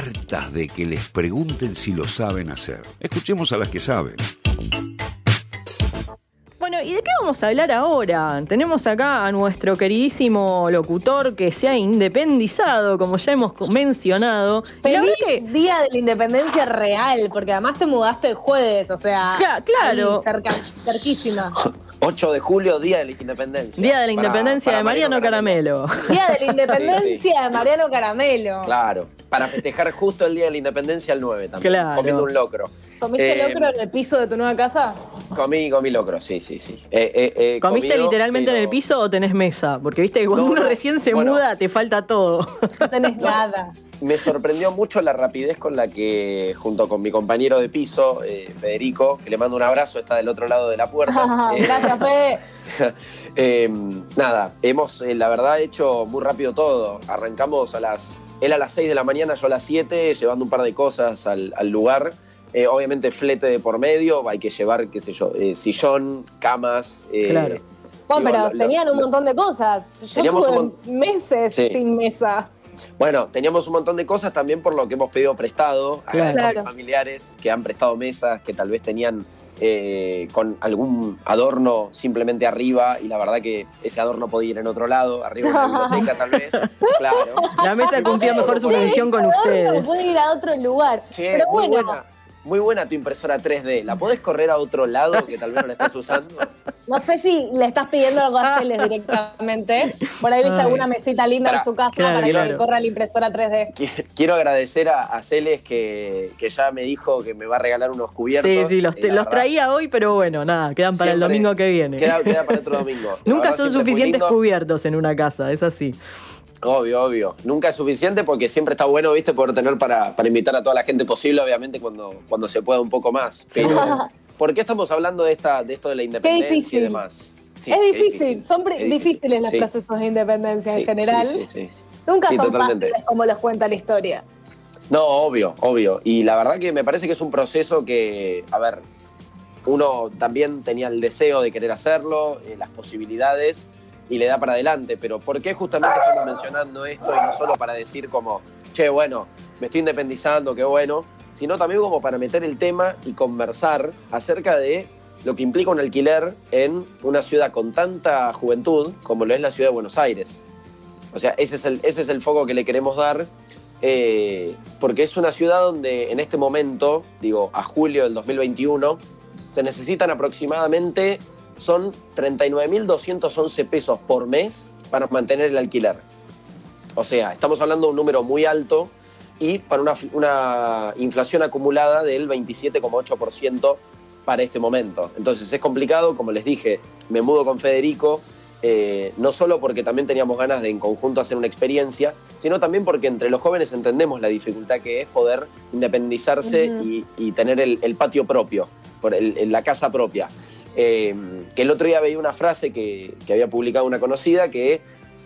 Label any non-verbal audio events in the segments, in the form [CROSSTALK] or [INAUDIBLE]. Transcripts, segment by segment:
hartas de que les pregunten si lo saben hacer. Escuchemos a las que saben. Bueno, ¿y de qué vamos a hablar ahora? Tenemos acá a nuestro queridísimo locutor que se ha independizado, como ya hemos mencionado. Feliz Día de la Independencia Real, porque además te mudaste el jueves, o sea, claro. cerca, cerquísima. 8 de julio, Día de la Independencia. Día de la Independencia de Mariano, Caramelo. Día de la [LAUGHS] Independencia de Mariano Caramelo. Claro, para festejar justo el Día de la Independencia el 9 también, claro. comiendo un locro. ¿Comiste eh, locro en el piso de tu nueva casa? Comí, comí locro, sí, sí, sí. Eh, eh, ¿Comiste literalmente en el piso o tenés mesa? Porque viste que cuando uno recién se muda te falta todo. No tenés nada me sorprendió mucho la rapidez con la que, junto con mi compañero de piso, eh, Federico, que le mando un abrazo, está del otro lado de la puerta. [LAUGHS] Gracias, Fede. [LAUGHS] Em, nada, hemos, eh, la verdad, hecho muy rápido todo. Arrancamos a las. Él a las 6 de la mañana, yo a las 7, llevando un par de cosas al, lugar. obviamente, flete de por medio, hay que llevar, qué sé yo, sillón, camas. claro. Bueno, pero tenían un montón de cosas. Yo estuve meses sin mesa. Bueno, teníamos un montón de cosas también por lo que hemos pedido prestado a familiares que han prestado mesas, que tal vez tenían eh, con algún adorno simplemente arriba y la verdad que ese adorno podía ir en otro lado, arriba de la [LAUGHS] biblioteca tal vez. Claro. La mesa cumplía mejor su función con ustedes. Puede ir a otro lugar. Pero bueno. Muy buena tu impresora 3D. ¿La podés correr a otro lado que tal vez no la estás usando? No sé si le estás pidiendo algo a Celes directamente. Por ahí viste alguna mesita linda en su casa para que corra la impresora 3D. Quiero agradecer a, Celes que, ya me dijo que me va a regalar unos cubiertos. Sí, sí, los, traía hoy, pero bueno, nada, quedan para el domingo que viene. Queda, para otro [LAUGHS] domingo. Nunca son suficientes cubiertos en una casa, es así. Obvio, obvio. Nunca es suficiente porque siempre está bueno, viste, poder tener para, para invitar a toda la gente posible, obviamente, cuando, cuando se pueda un poco más. Pero, [LAUGHS] ¿por qué estamos hablando de, esta, de esto de la independencia y demás? es, difícil. son difíciles los procesos de independencia en general. Nunca son fáciles como los cuenta la historia. No, obvio, obvio. Y la verdad que me parece que es un proceso que, a ver, uno también tenía el deseo de querer hacerlo, eh, las posibilidades, y le da para adelante. Pero ¿por qué justamente estamos mencionando esto y no solo para decir como, che, bueno, me estoy independizando, qué bueno, sino también como para meter el tema y conversar acerca de lo que implica un alquiler en una ciudad con tanta juventud como lo es la ciudad de Buenos Aires. O sea, ese es el, ese es el foco que le queremos dar, eh, porque es una ciudad donde en este momento, digo, a julio del 2021, se necesitan aproximadamente son 39.211 pesos por mes para mantener el alquiler. O sea, estamos hablando de un número muy alto y para una, inflación acumulada del 27,8% para este momento. Entonces es complicado, como les dije, me mudo con Federico, eh, no solo porque también teníamos ganas de en conjunto hacer una experiencia, sino también porque entre los jóvenes entendemos la dificultad que es poder independizarse y, tener el, patio propio, por la casa propia. Eh, que el otro día veía una frase que, había publicado una conocida que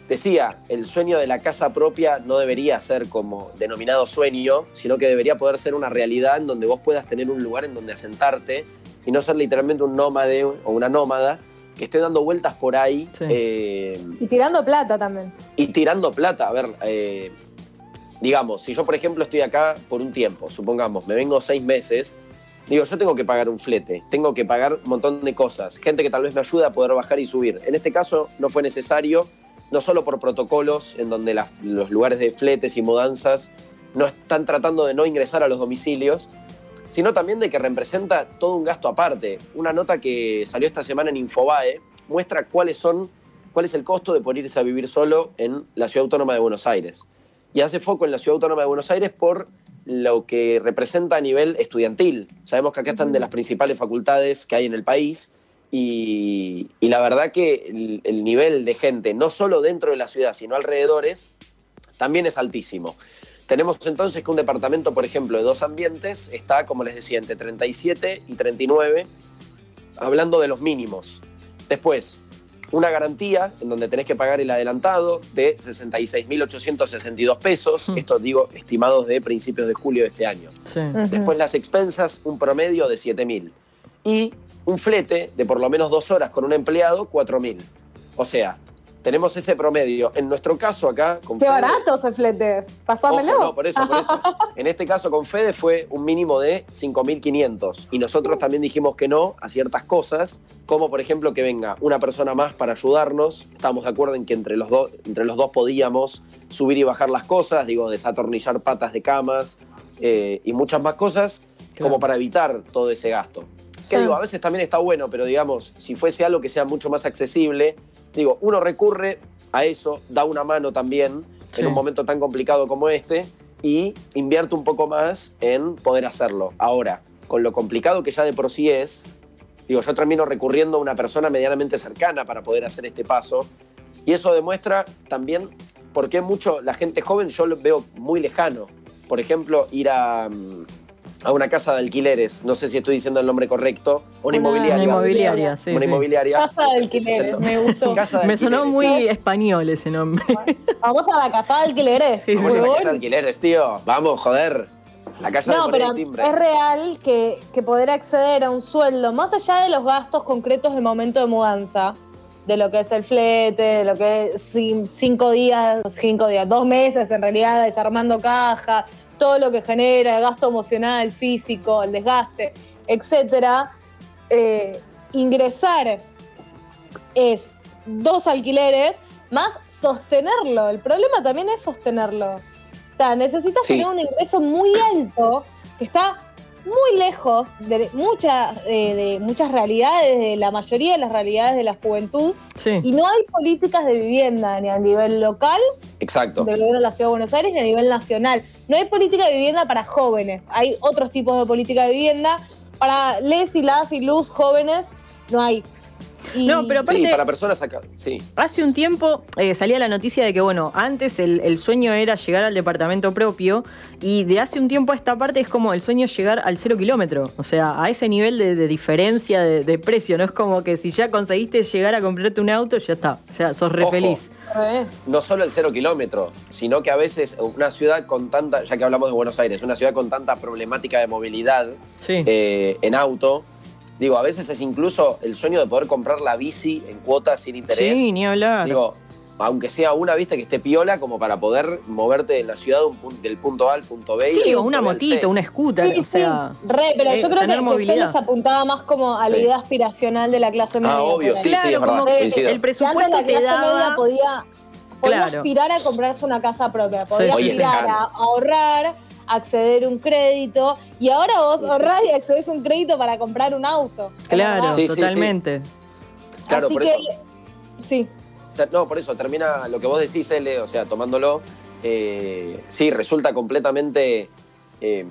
decía, el sueño de la casa propia no debería ser como denominado sueño, sino que debería poder ser una realidad en donde vos puedas tener un lugar en donde asentarte y no ser literalmente un nómade o una nómada que esté dando vueltas por ahí. Eh, y tirando plata también. Y tirando plata. A ver, eh, digamos, si yo por ejemplo estoy acá por un tiempo, supongamos, me vengo seis meses, Digo, yo tengo que pagar un flete, tengo que pagar un montón de cosas, gente que tal vez me ayude a poder bajar y subir. En este caso no fue necesario, no solo por protocolos en donde los lugares de fletes y mudanzas no están tratando de no ingresar a los domicilios, sino también de que representa todo un gasto aparte. Una nota que salió esta semana en Infobae muestra cuáles son, cuál es el costo de poder irse a vivir solo en la Ciudad Autónoma de Buenos Aires. Y hace foco en la Ciudad Autónoma de Buenos Aires por lo que representa a nivel estudiantil. Sabemos que acá están de las principales facultades que hay en el país y, la verdad que el, nivel de gente, no solo dentro de la ciudad, sino alrededores, también es altísimo. Tenemos entonces que un departamento, por ejemplo, de dos ambientes está, como les decía, entre 37 y 39, hablando de los mínimos. Después, una garantía en donde tenés que pagar el adelantado de 66.862 pesos, mm. esto digo estimados de principios de julio de este año. Después las expensas, un promedio de 7.000. Y un flete de por lo menos dos horas con un empleado, 4.000. O sea, tenemos ese promedio. En nuestro caso acá, con Qué barato ese flete. Pasámelo. no, por eso, por eso. [LAUGHS] En este caso con Fede fue un mínimo de 5.500 y nosotros también dijimos que no a ciertas cosas, como por ejemplo que venga una persona más para ayudarnos. Estábamos de acuerdo en que entre los, dos entre los dos podíamos subir y bajar las cosas, digo, desatornillar patas de camas eh, y muchas más cosas, como para evitar todo ese gasto. Que digo, a veces también está bueno, pero digamos, si fuese algo que sea mucho más accesible, digo, uno recurre a eso, da una mano también en un momento tan complicado como este y invierte un poco más en poder hacerlo. Ahora, con lo complicado que ya de por sí es, digo, yo termino recurriendo a una persona medianamente cercana para poder hacer este paso y eso demuestra también por qué mucho la gente joven yo lo veo muy lejano. Por ejemplo, ir a, mm, a una casa de alquileres, no sé si estoy diciendo el nombre correcto, una, inmobiliaria. Una inmobiliaria, sí. Una inmobiliaria. Casa de alquileres, me gustó. me sonó muy español ese nombre. Vamos a la casa de alquileres. Sí, Vamos a la casa de alquileres, tío. Vamos, joder. La casa no, pero es real que, que poder acceder a un sueldo, más allá de los gastos concretos del momento de mudanza, de lo que es el flete, de lo que es cinco días, cinco días, dos meses en realidad desarmando cajas, todo lo que genera, el gasto emocional, físico, el desgaste, etcétera, eh, ingresar es dos alquileres más sostenerlo. El problema también es sostenerlo. O sea, necesitas tener un ingreso muy alto que está muy lejos de muchas, eh, de muchas realidades, de la mayoría de las realidades de la juventud. Y no hay políticas de vivienda ni a nivel local, Exacto. del gobierno de la Ciudad de Buenos Aires, ni a nivel nacional. No hay política de vivienda para jóvenes. Hay otros tipos de política de vivienda. Para les y las y luz jóvenes no hay. No, pero aparte, sí, para personas acá, sí. Hace un tiempo eh, salía la noticia de que, bueno, antes el, sueño era llegar al departamento propio y de hace un tiempo a esta parte es como el sueño llegar al cero kilómetro. O sea, a ese nivel de, diferencia de, precio. No es como que si ya conseguiste llegar a comprarte un auto, ya está. O sea, sos re feliz. No solo el cero kilómetro, sino que a veces una ciudad con tanta, ya que hablamos de Buenos Aires, una ciudad con tanta problemática de movilidad eh, en auto, Digo, a veces es incluso el sueño de poder comprar la bici en cuotas sin interés. Sí, ni hablar. Digo, aunque sea una, vista que esté piola, como para poder moverte en la ciudad del punto A al punto B. Sí, o una motito, una scooter, sí, o sea. re, pero yo creo que, se les apuntaba más como a la idea aspiracional de la clase media. Ah, obvio, sí, claro, sí, es como que el presupuesto la clase media podía, podía aspirar a comprarse una casa propia, podía aspirar a ahorrar acceder a un crédito y ahora vos ahorrás y accedes a un crédito para comprar un auto. Claro, totalmente. Claro, Así por que, eso. Sí. No, por eso termina lo que vos decís, L, o sea, tomándolo, eh, sí, resulta completamente eh,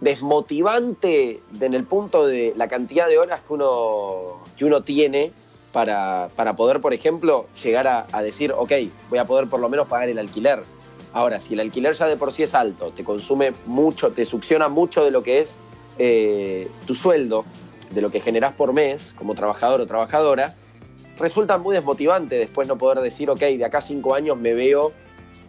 desmotivante en el punto de la cantidad de horas que uno, que uno tiene para, para poder, por ejemplo, llegar a, a decir, ok, voy a poder por lo menos pagar el alquiler Ahora, si el alquiler ya de por sí es alto, te consume mucho, te succiona mucho de lo que es eh, tu sueldo, de lo que generás por mes como trabajador o trabajadora, resulta muy desmotivante después no poder decir, ok, de acá a cinco años me veo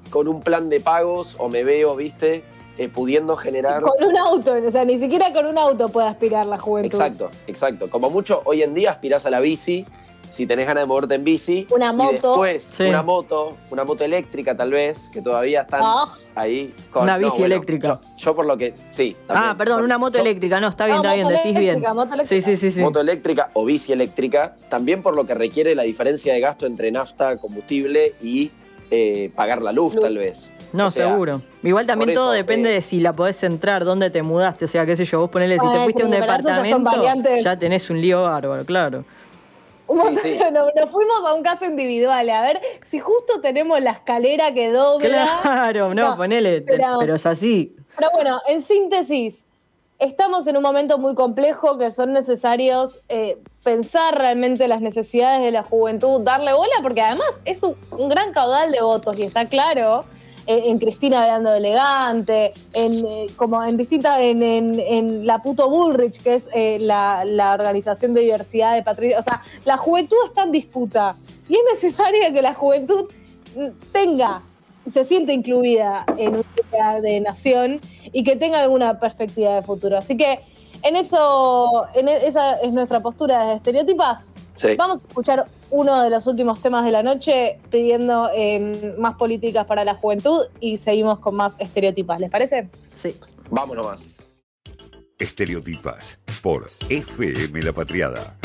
con un plan de pagos o me veo, viste, eh, pudiendo generar... Con un auto, o sea, ni siquiera con un auto puede aspirar la juventud. Exacto, exacto. Como mucho, hoy en día aspirás a la bici si tenés ganas de moverte en bici. Una moto. Y después, una moto, una moto eléctrica tal vez, que todavía están ah. ahí con. Una bici eléctrica. Yo, por lo que. Sí. ah, perdón, una moto eléctrica, no, está bien, está bien, decís bien. Moto eléctrica. Sí, sí, sí, Moto eléctrica o bici eléctrica, también por lo que requiere la diferencia de gasto entre nafta, combustible y eh, pagar la luz, tal vez. No, seguro. Igual también todo depende eh, de si la podés entrar, dónde te mudaste. O sea, qué sé yo, vos ponele, si te fuiste a un departamento, ya tenés un lío bárbaro, claro. Nos, fuimos a un caso individual, a ver si justo tenemos la escalera que dobla. Claro, no, ponele, pero, es así. Pero bueno, en síntesis, estamos en un momento muy complejo que son necesarios eh, pensar realmente las necesidades de la juventud, darle bola, porque además es un gran caudal de votos y está claro en, Cristina Veando Elegante, en, eh, como en distintas, en, la puto Bullrich, que es eh, la, organización de diversidad de patriotas. O sea, la juventud está en disputa y es necesario que la juventud tenga, se siente incluida en un tema de nación y que tenga alguna perspectiva de futuro. Así que en eso, en esa es nuestra postura de estereotipas. Sí. Vamos a escuchar uno de los últimos temas de la noche pidiendo eh, más políticas para la juventud y seguimos con más estereotipas. ¿Les parece? Sí. Vámonos más. Estereotipas por FM La Patriada.